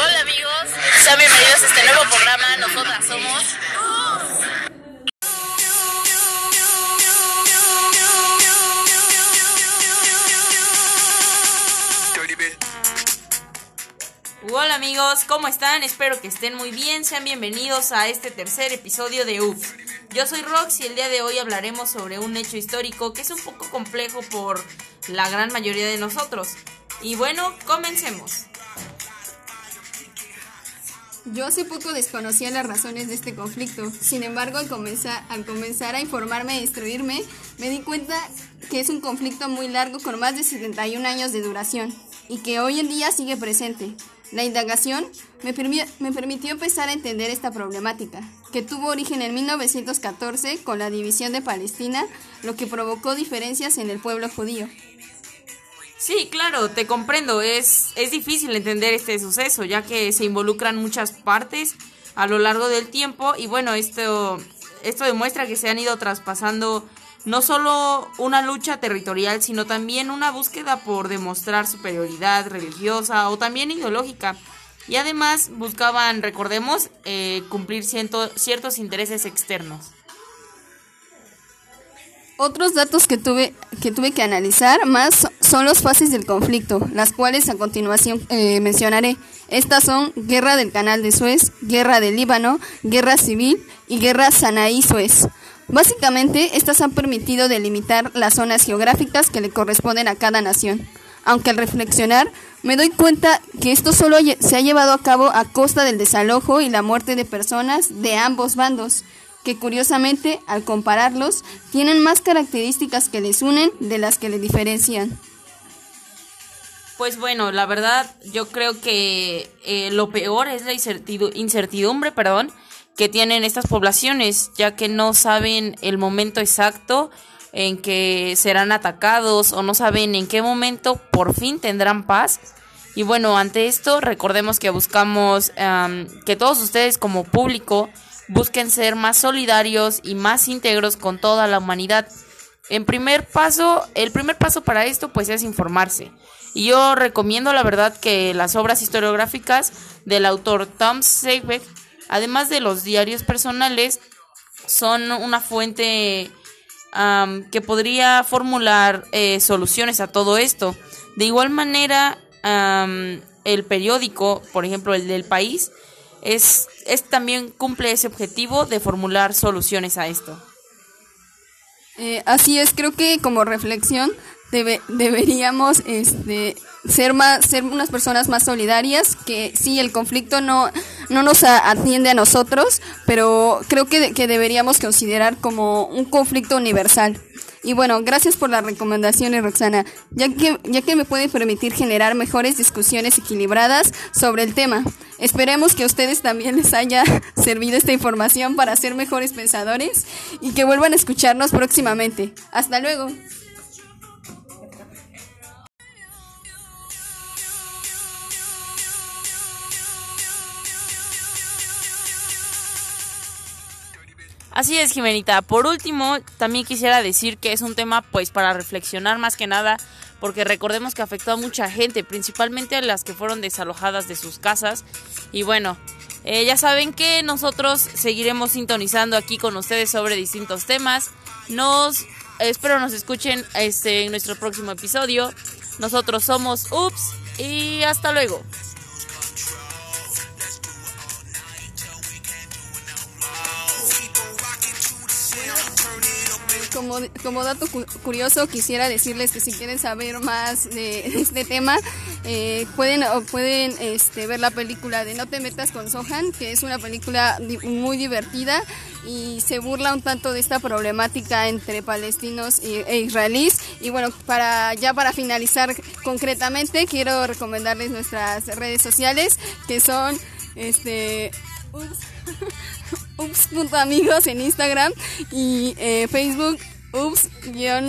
Hola amigos, sean bienvenidos a este nuevo programa. Nosotras somos. Hola amigos, ¿cómo están? Espero que estén muy bien. Sean bienvenidos a este tercer episodio de UF. Yo soy Rox y el día de hoy hablaremos sobre un hecho histórico que es un poco complejo por la gran mayoría de nosotros. Y bueno, comencemos. Yo hace poco desconocía las razones de este conflicto. Sin embargo, al comenzar, al comenzar a informarme e instruirme, me di cuenta que es un conflicto muy largo con más de 71 años de duración y que hoy en día sigue presente. La indagación me, permitió empezar a entender esta problemática, que tuvo origen en 1914 con la división de Palestina, lo que provocó diferencias en el pueblo judío. Sí, claro, te comprendo. Es, es difícil entender este suceso, ya que se involucran muchas partes a lo largo del tiempo. Y bueno, esto, esto demuestra que se han ido traspasando no solo una lucha territorial, sino también una búsqueda por demostrar superioridad religiosa o también ideológica. Y además buscaban, recordemos, eh, cumplir ciertos intereses externos. Otros datos que tuve, que tuve que analizar más son los fases del conflicto, las cuales a continuación eh, mencionaré. Estas son Guerra del Canal de Suez, Guerra del Líbano, Guerra Civil y Guerra Sanaí-Suez. Básicamente, estas han permitido delimitar las zonas geográficas que le corresponden a cada nación. Aunque al reflexionar, me doy cuenta que esto solo se ha llevado a cabo a costa del desalojo y la muerte de personas de ambos bandos que curiosamente, al compararlos, tienen más características que les unen de las que les diferencian. Pues bueno, la verdad yo creo que eh, lo peor es la incertidumbre, perdón, que tienen estas poblaciones, ya que no saben el momento exacto en que serán atacados o no saben en qué momento por fin tendrán paz. Y bueno, ante esto recordemos que buscamos que todos ustedes como público busquen ser más solidarios y más íntegros con toda la humanidad. En primer paso, el primer paso para esto pues es informarse. Y yo recomiendo la verdad que las obras historiográficas del autor Tom Sebeck, además de los diarios personales, son una fuente que podría formular eh, soluciones a todo esto. De igual manera, el periódico, por ejemplo el del país, es, es también cumple ese objetivo de formular soluciones a esto. Eh, así es, creo que como reflexión debe, deberíamos este, ser más ser unas personas más solidarias que sí el conflicto no no nos atiende a nosotros pero creo que, deberíamos considerar como un conflicto universal y bueno, gracias por las recomendaciones, Roxana, ya que, ya que me puede permitir generar mejores discusiones equilibradas sobre el tema. Esperemos que a ustedes también les haya servido esta información para ser mejores pensadores y que vuelvan a escucharnos próximamente. Hasta luego. Así es, Jimenita. Por último, también quisiera decir que es un tema pues para reflexionar más que nada, porque recordemos que afectó a mucha gente, principalmente a las que fueron desalojadas de sus casas. Y bueno, eh, ya saben que nosotros seguiremos sintonizando aquí con ustedes sobre distintos temas. Nos espero nos escuchen este en nuestro próximo episodio. Nosotros somos Ups y hasta luego. Como, dato curioso quisiera decirles que si quieren saber más de este tema, eh, pueden, pueden este, ver la película de No te metas con Sohan, que es una película muy divertida y se burla un tanto de esta problemática entre palestinos e israelíes. Y bueno, para ya para finalizar concretamente, quiero recomendarles nuestras redes sociales, que son este ups.amigos en Instagram y eh, Facebook ups-amigos.